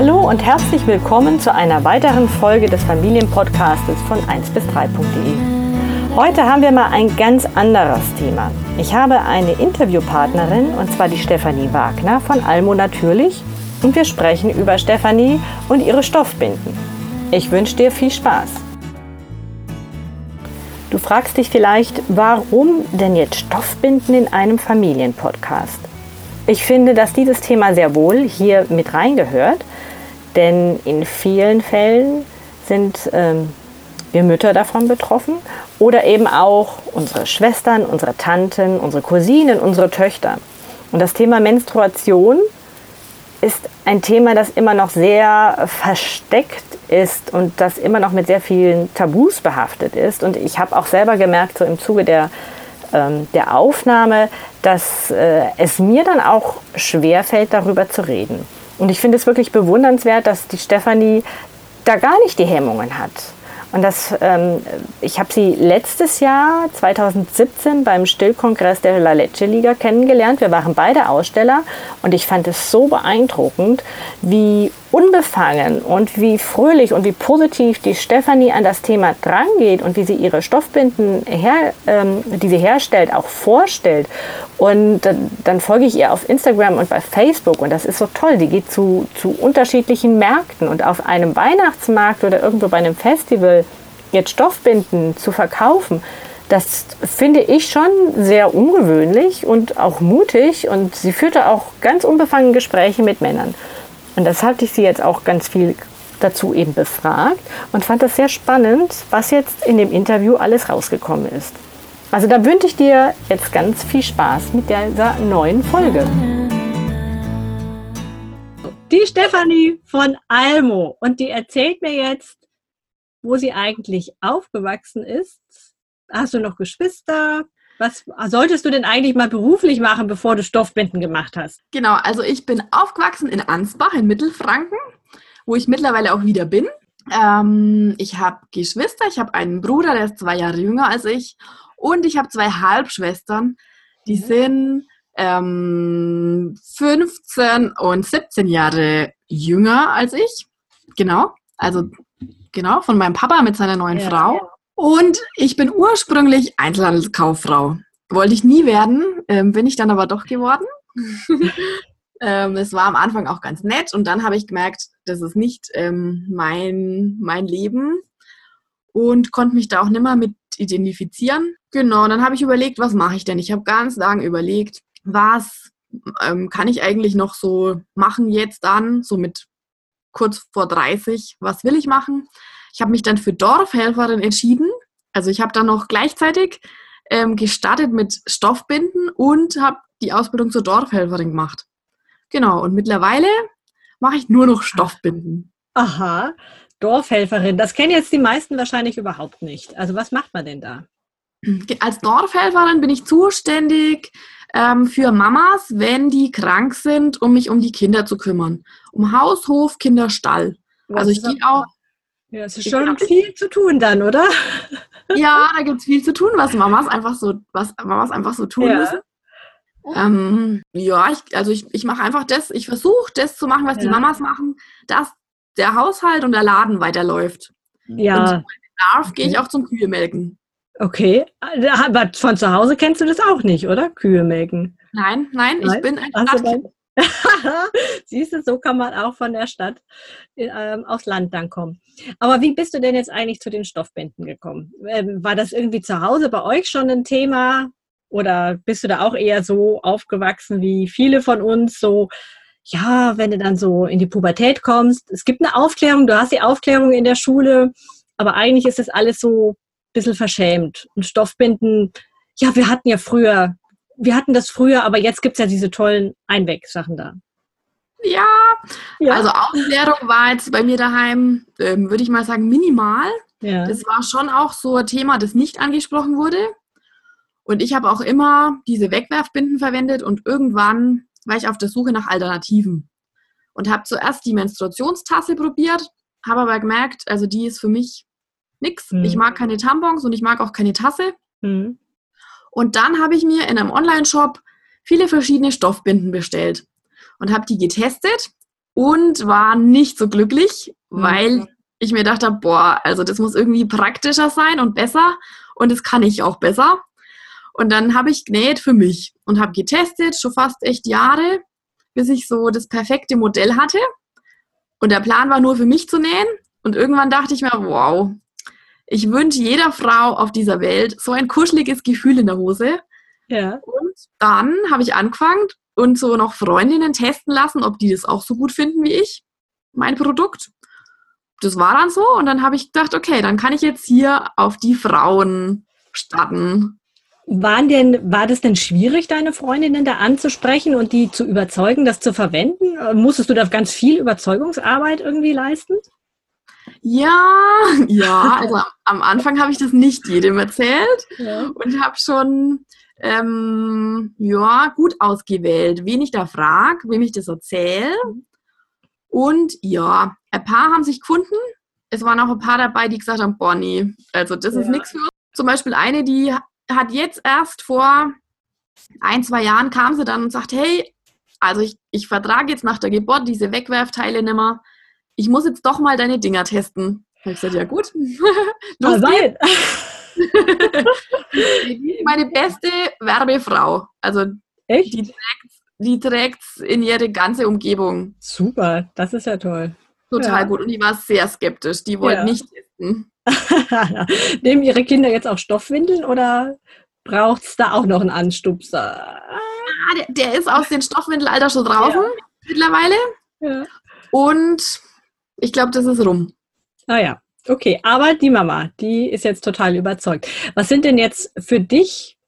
Hallo und herzlich willkommen zu einer weiteren Folge des Familienpodcastes von 1 bis 3.de. Heute haben wir mal ein ganz anderes Thema. Ich habe eine Interviewpartnerin und zwar die Stefanie Wagner von Almo Natürlich und wir sprechen über Stefanie und ihre Stoffbinden. Ich wünsche dir viel Spaß. Du fragst dich vielleicht, warum denn jetzt Stoffbinden in einem Familienpodcast? Ich finde, dass dieses Thema sehr wohl hier mit reingehört, denn in vielen Fällen sind ähm, wir Mütter davon betroffen oder eben auch unsere Schwestern, unsere Tanten, unsere Cousinen, unsere Töchter. Und das Thema Menstruation ist ein Thema, das immer noch sehr versteckt ist und das immer noch mit sehr vielen Tabus behaftet ist. Und ich habe auch selber gemerkt, so im Zuge der, ähm, der Aufnahme, dass äh, es mir dann auch schwerfällt, darüber zu reden. Und ich finde es wirklich bewundernswert, dass die Stefanie da gar nicht die Hemmungen hat. Und das, ähm, ich habe sie letztes Jahr, 2017, beim Stillkongress der La Leche Liga kennengelernt. Wir waren beide Aussteller und ich fand es so beeindruckend, wie unbefangen und wie fröhlich und wie positiv die Stefanie an das Thema drangeht und wie sie ihre Stoffbinden, her, ähm, die sie herstellt, auch vorstellt. Und dann, dann, folge ich ihr auf Instagram und bei Facebook und das ist so toll. Die geht zu, zu unterschiedlichen Märkten und auf einem Weihnachtsmarkt oder irgendwo bei einem Festival jetzt Stoffbinden zu verkaufen. Das finde ich schon sehr ungewöhnlich und auch mutig und sie führte auch ganz unbefangen Gespräche mit Männern. Und das hatte ich sie jetzt auch ganz viel dazu eben befragt und fand das sehr spannend, was jetzt in dem Interview alles rausgekommen ist. Also da wünsche ich dir jetzt ganz viel Spaß mit dieser neuen Folge. Die Stefanie von Almo und die erzählt mir jetzt, wo sie eigentlich aufgewachsen ist. Hast du noch Geschwister? Was solltest du denn eigentlich mal beruflich machen, bevor du Stoffbinden gemacht hast? Genau, also ich bin aufgewachsen in Ansbach in Mittelfranken, wo ich mittlerweile auch wieder bin. Ähm, ich habe Geschwister, ich habe einen Bruder, der ist zwei Jahre jünger als ich und ich habe zwei Halbschwestern, die mhm. sind ähm, 15 und 17 Jahre jünger als ich. Genau, also genau, von meinem Papa mit seiner neuen ja, Frau. Und ich bin ursprünglich Einzelhandelskauffrau. Wollte ich nie werden, ähm, bin ich dann aber doch geworden. ähm, es war am Anfang auch ganz nett und dann habe ich gemerkt, das ist nicht ähm, mein, mein Leben und konnte mich da auch nimmer mit identifizieren. Genau, und dann habe ich überlegt, was mache ich denn? Ich habe ganz lange überlegt, was ähm, kann ich eigentlich noch so machen jetzt dann, so mit kurz vor 30, was will ich machen? Ich habe mich dann für Dorfhelferin entschieden. Also ich habe dann noch gleichzeitig ähm, gestartet mit Stoffbinden und habe die Ausbildung zur Dorfhelferin gemacht. Genau, und mittlerweile mache ich nur noch Stoffbinden. Aha, Dorfhelferin, das kennen jetzt die meisten wahrscheinlich überhaupt nicht. Also was macht man denn da? Als Dorfhelferin bin ich zuständig ähm, für Mamas, wenn die krank sind, um mich um die Kinder zu kümmern. Um Haus, Hof, Kinder, Stall. also ich gehe auch ja, es ist schon viel zu tun dann, oder? Ja, da gibt es viel zu tun, was Mamas einfach so, was Mamas einfach so tun ja. müssen. Ähm, ja, ich, also ich, ich mache einfach das, ich versuche das zu machen, was ja. die Mamas machen, dass der Haushalt und der Laden weiterläuft. Ja. Und darf, gehe ich auch zum Kühe melken. Okay, aber von zu Hause kennst du das auch nicht, oder? Kühe melken. Nein, nein, nein? ich bin ein Stadtkind. Siehst du, so kann man auch von der Stadt ähm, aufs Land dann kommen. Aber wie bist du denn jetzt eigentlich zu den Stoffbinden gekommen? Ähm, war das irgendwie zu Hause bei euch schon ein Thema? Oder bist du da auch eher so aufgewachsen wie viele von uns? So, ja, wenn du dann so in die Pubertät kommst, es gibt eine Aufklärung, du hast die Aufklärung in der Schule, aber eigentlich ist das alles so ein bisschen verschämt. Und Stoffbinden, ja, wir hatten ja früher wir hatten das früher, aber jetzt gibt es ja diese tollen Einwegsachen da. Ja, ja, also Aufklärung war jetzt bei mir daheim, ähm, würde ich mal sagen, minimal. Ja. Das war schon auch so ein Thema, das nicht angesprochen wurde. Und ich habe auch immer diese Wegwerfbinden verwendet und irgendwann war ich auf der Suche nach Alternativen und habe zuerst die Menstruationstasse probiert, habe aber gemerkt, also die ist für mich nichts. Mhm. Ich mag keine Tampons und ich mag auch keine Tasse. Mhm. Und dann habe ich mir in einem Online-Shop viele verschiedene Stoffbinden bestellt und habe die getestet und war nicht so glücklich, Mhm. weil ich mir dachte, boah, also das muss irgendwie praktischer sein und besser und das kann ich auch besser. Und dann habe ich genäht für mich und habe getestet, schon fast echt Jahre, bis ich so das perfekte Modell hatte. Und der Plan war nur für mich zu nähen. Und irgendwann dachte ich mir, wow, ich wünsche jeder Frau auf dieser Welt so ein kuscheliges Gefühl in der Hose. Ja. Und dann habe ich angefangen und so noch Freundinnen testen lassen, ob die das auch so gut finden wie ich, mein Produkt. Das war dann so und dann habe ich gedacht, okay, dann kann ich jetzt hier auf die Frauen starten. Waren denn, war das denn schwierig, deine Freundinnen da anzusprechen und die zu überzeugen, das zu verwenden? Äh, Musstest du da ganz viel Überzeugungsarbeit irgendwie leisten? Ja, ja, also am Anfang habe ich das nicht jedem erzählt Ja. und habe schon ähm, ja, gut ausgewählt, wen ich da frage, wem ich das erzähle. Und ja, ein paar haben sich gefunden. Es waren auch ein paar dabei, die gesagt haben, boah, nee, also das ist Ja. nichts für uns. Zum Beispiel eine, die hat jetzt erst vor ein, zwei Jahren kam sie dann und sagt, hey, also ich, ich vertrage jetzt nach der Geburt diese Wegwerfteile nimmer. Ich muss jetzt doch mal deine Dinger testen. Habe ich gesagt, ja gut. Los ist meine beste Werbefrau. Also echt? die trägt die trägt's in ihre ganze Umgebung. Super, das ist ja toll. Total Ja. gut. Und die war sehr skeptisch. Die wollte Ja. nicht testen. Nehmen Ihre Kinder jetzt auch Stoffwindeln oder braucht es da auch noch einen Anstupser? Ah, der, der ist aus dem Stoffwindelalter schon draußen mittlerweile. Ja. Und ich glaube, das ist rum. Ah ja, okay. Aber die Mama, die ist jetzt total überzeugt. Was sind denn jetzt für dich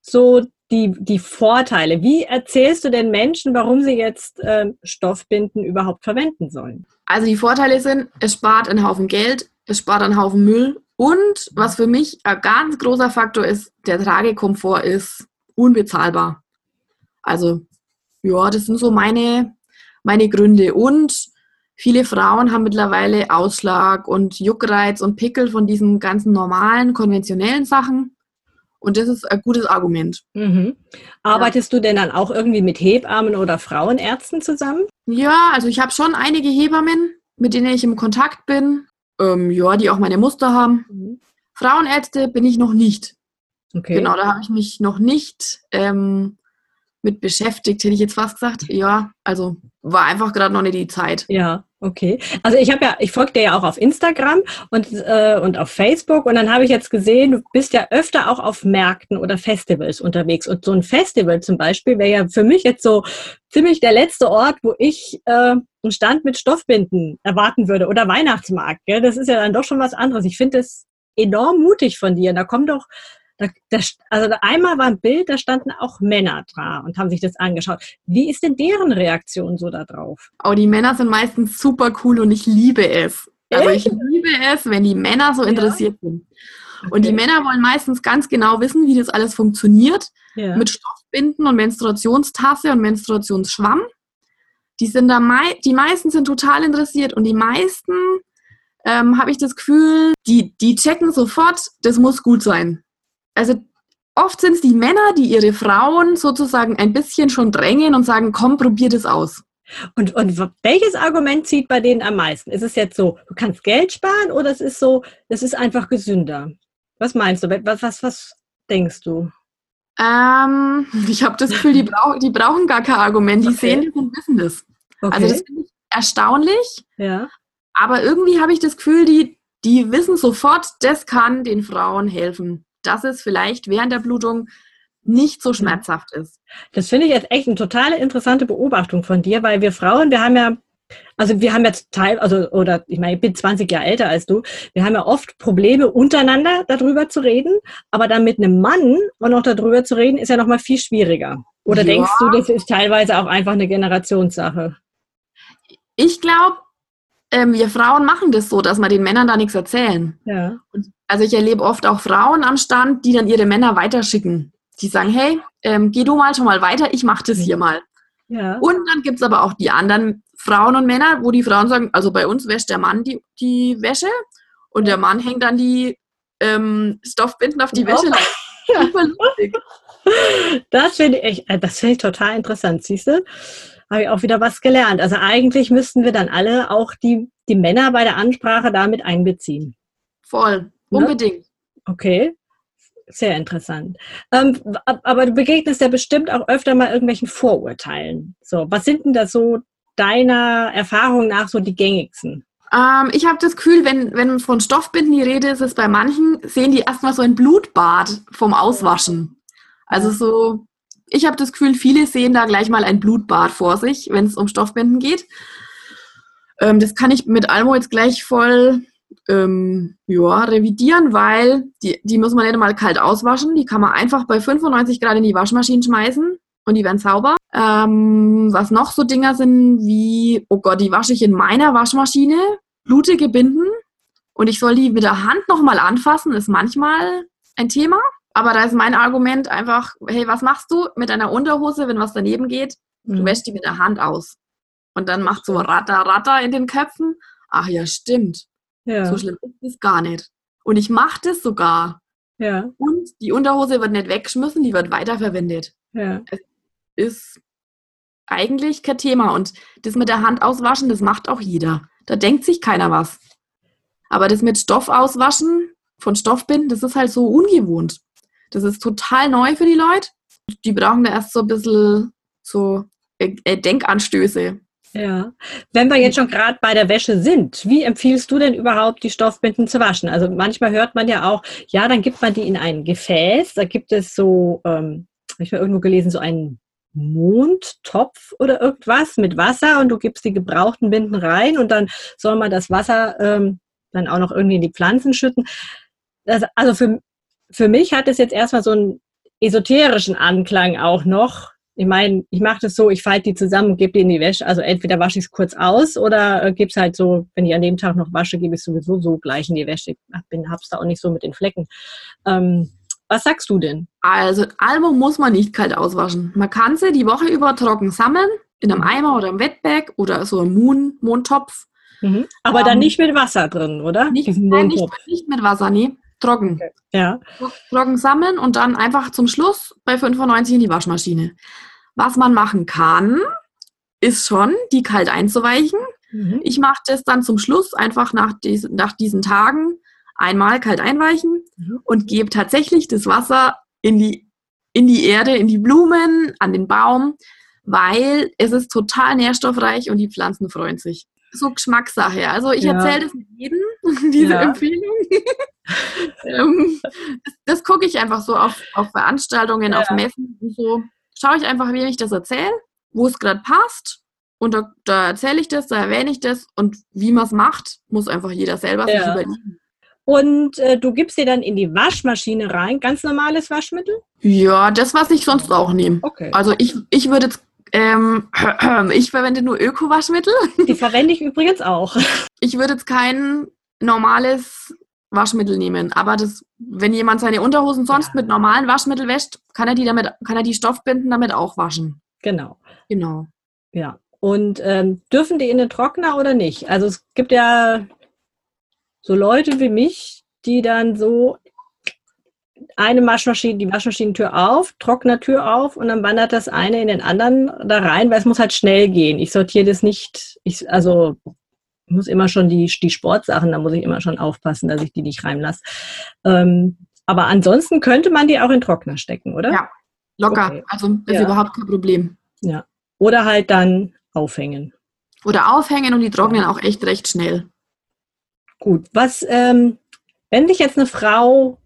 so die, die Vorteile? Wie erzählst du den Menschen, warum sie jetzt ähm, Stoffbinden überhaupt verwenden sollen? Also die Vorteile sind, es spart einen Haufen Geld, es spart einen Haufen Müll und was für mich ein ganz großer Faktor ist, der Tragekomfort ist unbezahlbar. Also ja, das sind so meine, meine Gründe. Und viele Frauen haben mittlerweile Ausschlag und Juckreiz und Pickel von diesen ganzen normalen, konventionellen Sachen. Und das ist ein gutes Argument. Mhm. Arbeitest du denn dann auch irgendwie mit Hebammen oder Frauenärzten zusammen? Ja, also ich habe schon einige Hebammen, mit denen ich im Kontakt bin. Ähm, ja, die auch meine Muster haben. Frauenärzte bin ich noch nicht. Okay. Genau, da habe ich mich noch nicht ähm, mit beschäftigt, hätte ich jetzt fast gesagt. Ja, also war einfach gerade noch nicht die Zeit. Ja, okay. Also ich habe ja, ich folge dir ja auch auf Instagram und, äh, und auf Facebook und dann habe ich jetzt gesehen, du bist ja öfter auch auf Märkten oder Festivals unterwegs. Und so ein Festival zum Beispiel wäre ja für mich jetzt so ziemlich der letzte Ort, wo ich äh, einen Stand mit Stoffbinden erwarten würde oder Weihnachtsmarkt. Gell? Das ist ja dann doch schon was anderes. Ich finde es enorm mutig von dir. Da kommt doch da, da, also da einmal war ein Bild, da standen auch Männer dran und haben sich das angeschaut. Wie ist denn deren Reaktion so da drauf? Aber die Männer sind meistens super cool und ich liebe es. Also ich liebe es, wenn die Männer so interessiert sind. Und die Männer wollen meistens ganz genau wissen, wie das alles funktioniert. Ja. Mit Stoffbinden und Menstruationstasse und Menstruationsschwamm. Die sind da mei die meisten sind total interessiert und die meisten ähm, habe ich das Gefühl, die, die checken sofort, das muss gut sein. Also oft sind es die Männer, die ihre Frauen sozusagen ein bisschen schon drängen und sagen, komm, probier das aus. Und, und welches Argument zieht bei denen am meisten? Ist es jetzt so, du kannst Geld sparen oder es ist so, es ist einfach gesünder? Was meinst du? Was, was, was denkst du? Ähm, ich habe das Gefühl, die, brauch, die brauchen gar kein Argument. Die Okay. sehen das und wissen das. Okay. Also das finde ich erstaunlich. ja. Aber irgendwie habe ich das Gefühl, die, die wissen sofort, das kann den Frauen helfen. Dass es vielleicht während der Blutung nicht so schmerzhaft ist. Das finde ich jetzt echt eine totale interessante Beobachtung von dir, weil wir Frauen, wir haben ja, also wir haben jetzt Teil, also, oder ich meine, ich bin 20 Jahre älter als du, wir haben ja oft Probleme untereinander darüber zu reden, aber dann mit einem Mann und noch darüber zu reden, ist ja nochmal viel schwieriger. Oder Ja. denkst du, das ist teilweise auch einfach eine Generationssache? Ich glaube, ähm, wir Frauen machen das so, dass wir den Männern da nichts erzählen. Ja. Und, also ich erlebe oft auch Frauen am Stand, die dann ihre Männer weiterschicken. Die sagen, hey, ähm, geh du mal schon mal weiter, ich mache das hier mal. Ja. Und dann gibt es aber auch die anderen Frauen und Männer, wo die Frauen sagen, also bei uns wäscht der Mann die, die Wäsche und der Mann hängt dann die ähm, Stoffbinden auf die Ja. Wäsche. Ja. Super lustig. Das finde ich, äh, das finde ich total interessant, siehst du? habe ich auch wieder was gelernt. Also eigentlich müssten wir dann alle auch die, die Männer bei der Ansprache damit einbeziehen. Voll? Unbedingt. Ne? Okay, sehr interessant. Ähm, aber du begegnest ja bestimmt auch öfter mal irgendwelchen Vorurteilen. So, was sind denn da so deiner Erfahrung nach so die gängigsten? Ähm, ich habe das Gefühl, wenn, wenn von Stoffbinden die Rede ist, ist bei manchen, sehen die erstmal so ein Blutbad vom Auswaschen. Also so, ich habe das Gefühl, viele sehen da gleich mal ein Blutbad vor sich, wenn es um Stoffbinden geht. Ähm, das kann ich mit Almo jetzt gleich voll ähm, ja, revidieren, weil die, die muss man nicht mal kalt auswaschen. Die kann man einfach bei 95 Grad in die Waschmaschine schmeißen und die werden sauber. Ähm, was noch so Dinger sind wie, oh Gott, die wasche ich in meiner Waschmaschine, blutige Binden und ich soll die mit der Hand nochmal anfassen, ist manchmal ein Thema. Aber da ist mein Argument einfach, hey, was machst du mit deiner Unterhose, wenn was daneben geht? Du mhm. wäschst die mit der Hand aus. Und dann macht so Ratter, Ratter in den Köpfen. Ach ja, stimmt. Ja. So schlimm ist es gar nicht. Und ich mache das sogar. Ja. Und die Unterhose wird nicht weggeschmissen, die wird weiterverwendet. Ja. Es ist eigentlich kein Thema. Und das mit der Hand auswaschen, das macht auch jeder. Da denkt sich keiner was. Aber das mit Stoff auswaschen von Stoffbinden, das ist halt so ungewohnt. Das ist total neu für die Leute. Die brauchen da erst so ein bisschen so äh, äh, Denkanstöße. Ja. Wenn wir jetzt schon gerade bei der Wäsche sind, wie empfiehlst du denn überhaupt, die Stoffbinden zu waschen? Also manchmal hört man ja auch, ja, dann gibt man die in ein Gefäß. Da gibt es so, ähm, habe ich mal irgendwo gelesen, so einen Mondtopf oder irgendwas mit Wasser und du gibst die gebrauchten Binden rein und dann soll man das Wasser ähm, dann auch noch irgendwie in die Pflanzen schütten. Das, also für, für mich hat es jetzt erstmal so einen esoterischen Anklang auch noch. Ich meine, ich mache das so, ich falte die zusammen und gebe die in die Wäsche. Also entweder wasche ich es kurz aus oder äh, gebe es halt so, wenn ich an dem Tag noch wasche, gebe ich es sowieso so gleich in die Wäsche. Ich habe es da auch nicht so mit den Flecken. Ähm, was sagst du denn? Also Album muss man nicht kalt auswaschen. Man kann sie die Woche über trocken sammeln, in einem Eimer oder im Wettbag oder so einem Moon, Mondtopf. Mhm. Aber ähm, dann nicht mit Wasser drin, oder? Nicht, nein, nicht, nicht, mit Wasser, nee. Trocken. Okay. Ja. Trocken sammeln und dann einfach zum Schluss bei 95 in die Waschmaschine. Was man machen kann, ist schon, die kalt einzuweichen. Mhm. Ich mache das dann zum Schluss einfach nach, dies, nach diesen Tagen einmal kalt einweichen mhm. und gebe tatsächlich das Wasser in die, in die Erde, in die Blumen, an den Baum, weil es ist total nährstoffreich und die Pflanzen freuen sich. So Geschmackssache. Also ich ja. erzähle das mit jedem, diese ja. Empfehlung. Ähm, das, das gucke ich einfach so auf, auf Veranstaltungen, ja. auf Messen und so. Schaue ich einfach, wie ich das erzähle, wo es gerade passt. Und da, da erzähle ich das, da erwähne ich das. Und wie man es macht, muss einfach jeder selber sich überlegen. Und äh, du gibst dir dann in die Waschmaschine rein, ganz normales Waschmittel? Ja, das, was ich sonst auch nehme. Okay. Also ich, ich würde jetzt, ähm, ich verwende nur Öko-Waschmittel. Die verwende ich übrigens auch. Ich würde jetzt kein normales Waschmittel nehmen. Aber das, wenn jemand seine Unterhosen sonst ja. mit normalen Waschmittel wäscht, kann er die damit, kann er die Stoffbinden damit auch waschen. Genau. Genau. Ja. Und ähm, dürfen die in den Trockner oder nicht? Also es gibt ja so Leute wie mich, die dann so eine Waschmaschine, die Waschmaschinentür auf, Trocknertür auf und dann wandert das eine in den anderen da rein, weil es muss halt schnell gehen. Ich sortiere das nicht, ich, also muss immer schon die, die Sportsachen, da muss ich immer schon aufpassen, dass ich die nicht reinlasse. Ähm, aber ansonsten könnte man die auch in Trockner stecken, oder? Ja, locker. Okay. Also ist ja. überhaupt kein Problem. Ja. Oder halt dann aufhängen. Oder aufhängen und die trocknen auch echt recht schnell. Gut, was, ähm, wenn sich jetzt eine Frau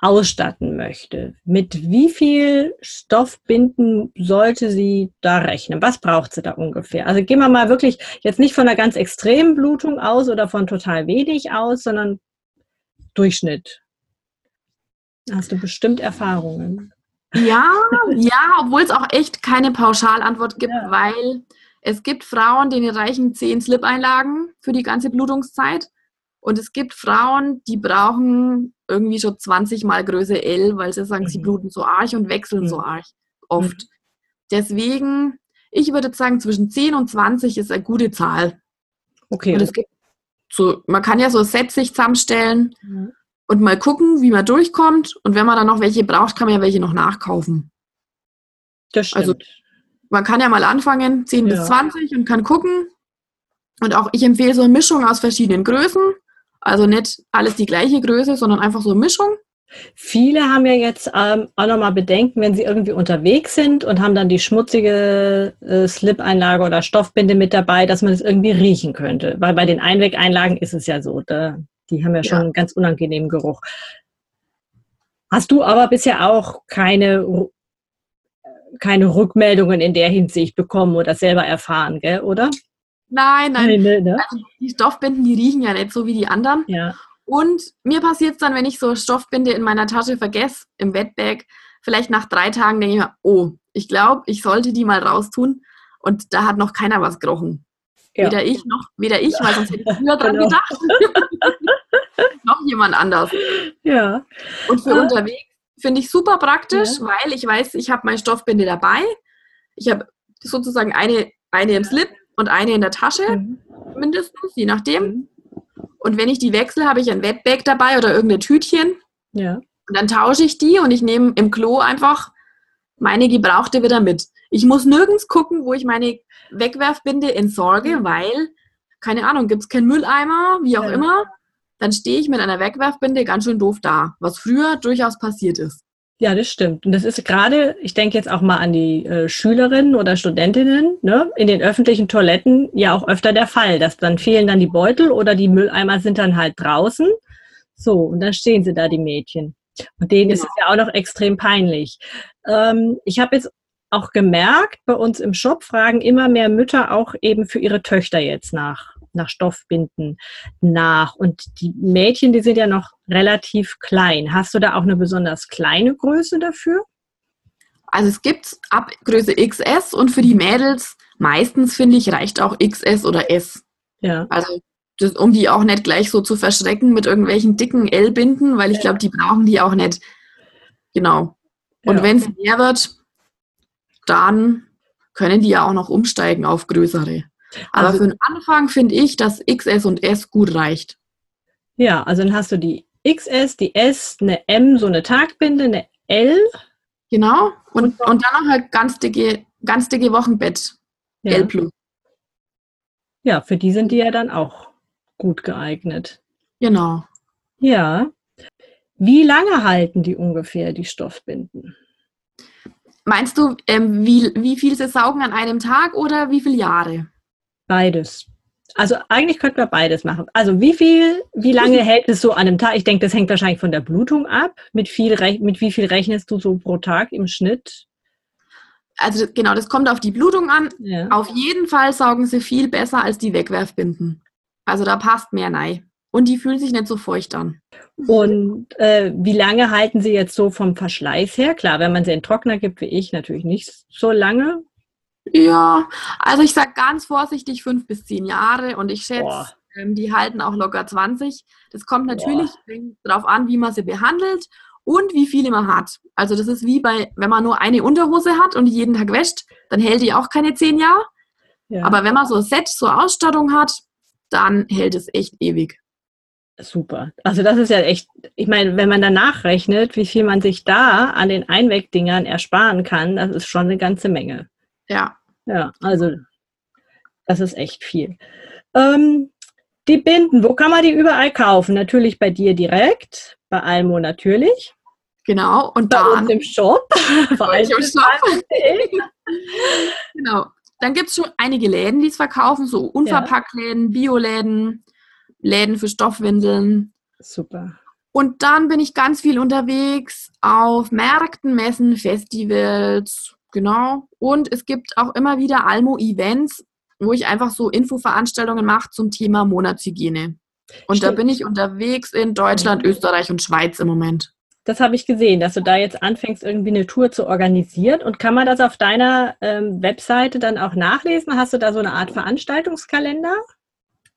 ausstatten möchte, mit wie viel Stoffbinden sollte sie da rechnen? Was braucht sie da ungefähr? Also gehen wir mal wirklich jetzt nicht von einer ganz extremen Blutung aus oder von total wenig aus, sondern Durchschnitt. Hast du bestimmt Erfahrungen? Ja, ja, obwohl es auch echt keine Pauschalantwort gibt, ja. weil es gibt Frauen, denen reichen zehn Slip-Einlagen für die ganze Blutungszeit. Und es gibt Frauen, die brauchen irgendwie schon 20 mal Größe L, weil sie sagen, mhm. sie bluten so arg und wechseln mhm. so arg oft. Mhm. Deswegen, ich würde sagen, zwischen 10 und 20 ist eine gute Zahl. Okay. Und es gibt so, man kann ja so Sets sich zusammenstellen mhm. und mal gucken, wie man durchkommt. Und wenn man dann noch welche braucht, kann man ja welche noch nachkaufen. Das stimmt. Also man kann ja mal anfangen, 10 Ja. bis 20 und kann gucken. Und auch ich empfehle so eine Mischung aus verschiedenen Größen. Also nicht alles die gleiche Größe, sondern einfach so eine Mischung. Viele haben ja jetzt ähm, auch nochmal Bedenken, wenn sie irgendwie unterwegs sind und haben dann die schmutzige äh, Slip-Einlage oder Stoffbinde mit dabei, dass man es irgendwie riechen könnte. Weil bei den Einwegeinlagen ist es ja so, da, die haben ja schon Ja. einen ganz unangenehmen Geruch. Hast du aber bisher auch keine, keine Rückmeldungen in der Hinsicht bekommen oder selber erfahren, gell, oder? Nein, nein. ne, ne? Also die Stoffbinden, die riechen ja nicht so wie die anderen. Ja. Und mir passiert es dann, wenn ich so Stoffbinde in meiner Tasche vergesse, im Wetbag, vielleicht nach drei Tagen denke ich mir, oh, ich glaube, ich sollte die mal raustun. Und da hat noch keiner was gerochen. Ja. Weder ich noch, weder ich, weil sonst hätte ich früher dran Genau. gedacht. noch jemand anders. Ja. Und für Ah. unterwegs finde ich super praktisch, weil ich weiß, ich habe meine Stoffbinde dabei. Ich habe sozusagen eine, eine im Slip und eine in der Tasche, Mhm. mindestens, je nachdem. Und wenn ich die wechsle, habe ich ein Wetbag dabei oder irgendein Tütchen. Ja. Und dann tausche ich die und ich nehme im Klo einfach meine gebrauchte wieder mit. Ich muss nirgends gucken, wo ich meine Wegwerfbinde entsorge, weil, keine Ahnung, gibt es keinen Mülleimer, wie auch Ja. immer. Dann stehe ich mit einer Wegwerfbinde ganz schön doof da, was früher durchaus passiert ist. Ja, das stimmt. Und das ist gerade, ich denke jetzt auch mal an die äh, Schülerinnen oder Studentinnen, ne, in den öffentlichen Toiletten ja auch öfter der Fall, dass dann fehlen dann die Beutel oder die Mülleimer sind dann halt draußen. So, und dann stehen sie da, die Mädchen. Und denen ist es ja auch noch extrem peinlich. Ähm, ich habe jetzt auch gemerkt, bei uns im Shop fragen immer mehr Mütter auch eben für ihre Töchter jetzt nach, nach Stoffbinden nach. Und die Mädchen, die sind ja noch relativ klein. Hast du da auch eine besonders kleine Größe dafür? Also es gibt ab Größe XS und für die Mädels meistens, finde ich, reicht auch XS oder S. Ja. Also das, um die auch nicht gleich so zu verschrecken mit irgendwelchen dicken L-Binden, weil ich glaube, die brauchen die auch nicht. Genau. Und Ja. wenn es mehr wird, dann können die ja auch noch umsteigen auf größere. Aber Also- für den Anfang finde ich, dass XS und S gut reicht. Ja, also dann hast du die XS, die S, eine M, so eine Tagbinde, eine L. Genau. Und, und dann noch halt ganz dicke, ganz dicke Wochenbett. Ja. L plus. ja, für die sind die ja dann auch gut geeignet. Genau. Ja. Wie lange halten die ungefähr, die Stoffbinden? Meinst du, ähm, wie, wie viel sie saugen an einem Tag oder wie viele Jahre? Beides. Also eigentlich könnten wir beides machen. Also wie viel, wie lange hält es so an einem Tag? Ich denke, das hängt wahrscheinlich von der Blutung ab. Mit, viel, mit wie viel rechnest du so pro Tag im Schnitt? Also genau, das kommt auf die Blutung an. Ja. Auf jeden Fall saugen sie viel besser als die Wegwerfbinden. Also da passt mehr rein. Und die fühlen sich nicht so feucht an. Und äh, wie lange halten sie jetzt so vom Verschleiß her? Klar, wenn man sie in Trockner gibt, wie ich, natürlich nicht so lange. Ja, also ich sage ganz vorsichtig fünf bis zehn Jahre und ich schätze, ähm, die halten auch locker 20. Das kommt natürlich darauf an, wie man sie behandelt und wie viele man hat. Also das ist wie bei, wenn man nur eine Unterhose hat und die jeden Tag wäscht, dann hält die auch keine zehn Jahre. Ja, Aber wenn man so ein Set, so Ausstattung hat, dann hält es echt ewig. super. Also das ist ja echt, ich meine, wenn man danach rechnet, wie viel man sich da an den Einwegdingern ersparen kann, das ist schon eine ganze Menge. Ja. Ja, also das ist echt viel. Ähm, die Binden, wo kann man die überall kaufen? Natürlich bei dir direkt, bei Almo natürlich, Genau. Und bei dann uns im Shop. Bei im Shop. Genau. Dann gibt es schon einige Läden, die es verkaufen, so Unverpacktläden, Bioläden, Läden für Stoffwindeln. Super. Und dann bin ich ganz viel unterwegs auf Märkten, Messen, Festivals, genau. Und es gibt auch immer wieder Almo-Events, wo ich einfach so Infoveranstaltungen mache zum Thema Monatshygiene. Und da Stimmt. bin ich unterwegs in Deutschland, Österreich und Schweiz im Moment. Das habe ich gesehen, dass du da jetzt anfängst, irgendwie eine Tour zu organisieren. Und kann man das auf deiner ähm, Webseite dann auch nachlesen? Hast du da so eine Art Veranstaltungskalender?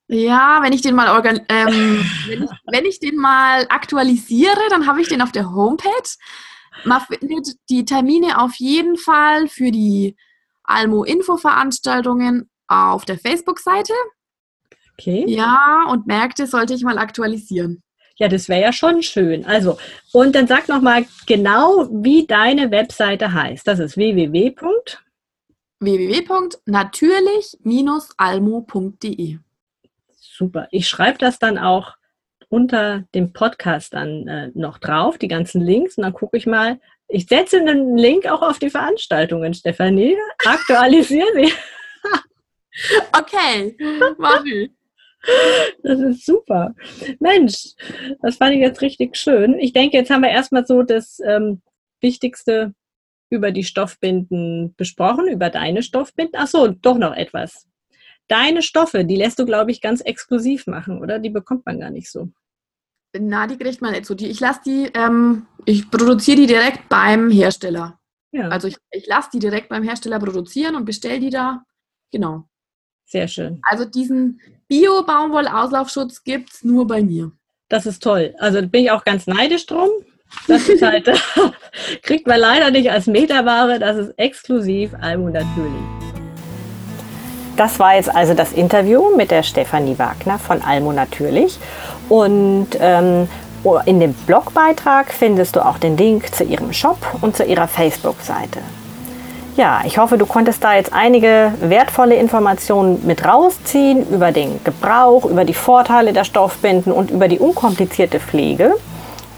Ja, wenn ich den mal organ ähm, wenn, ich, wenn ich den mal aktualisiere, dann habe ich den auf der Homepage. Man findet die Termine auf jeden Fall für die Almo-Info-Veranstaltungen auf der Facebook-Seite. Okay. Ja, und Märkte sollte ich mal aktualisieren. Ja, das wäre ja schon schön. Also, und dann sag noch mal genau, wie deine Webseite heißt. Das ist www. www.natürlich-almo.de. Super. Ich schreibe das dann auch unter dem Podcast dann äh, noch drauf, die ganzen Links, und dann gucke ich mal. Ich setze einen Link auch auf die Veranstaltungen, Stefanie. Aktualisiere sie. okay, mach ich. Das ist super. Mensch, das fand ich jetzt richtig schön. Ich denke, jetzt haben wir erstmal so das ähm, Wichtigste über die Stoffbinden besprochen, über deine Stoffbinden. Ach so, doch noch etwas. Deine Stoffe, die lässt du, glaube ich, ganz exklusiv machen, oder? Die bekommt man gar nicht so. Na, die kriegt man nicht so. Die, ich lasse die, ähm, ich produziere die direkt beim Hersteller. Ja. Also ich, ich lasse die direkt beim Hersteller produzieren und bestelle die da. Genau. Sehr schön. Also diesen Bio-Baumwoll-Auslaufschutz gibt es nur bei mir. Das ist toll. Also bin ich auch ganz neidisch drum. Das ist halt, kriegt man leider nicht als Meterware. Das ist exklusiv Almo natürlich. Das war jetzt also das Interview mit der Stefanie Wagner von Almo Natürlich. Und ähm, in dem Blogbeitrag findest du auch den Link zu ihrem Shop und zu ihrer Facebook-Seite. Ja, ich hoffe, du konntest da jetzt einige wertvolle Informationen mit rausziehen über den Gebrauch, über die Vorteile der Stoffbinden und über die unkomplizierte Pflege.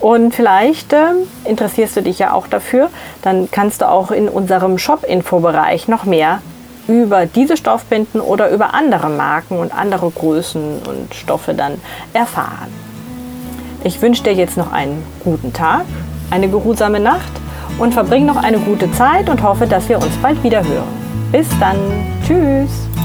Und vielleicht äh, interessierst du dich ja auch dafür, dann kannst du auch in unserem Shop-Info-Bereich noch mehr über diese Stoffbinden oder über andere Marken und andere Größen und Stoffe dann erfahren. Ich wünsche dir jetzt noch einen guten Tag, eine geruhsame Nacht und verbring noch eine gute Zeit und hoffe, dass wir uns bald wieder hören. Bis dann. Tschüss.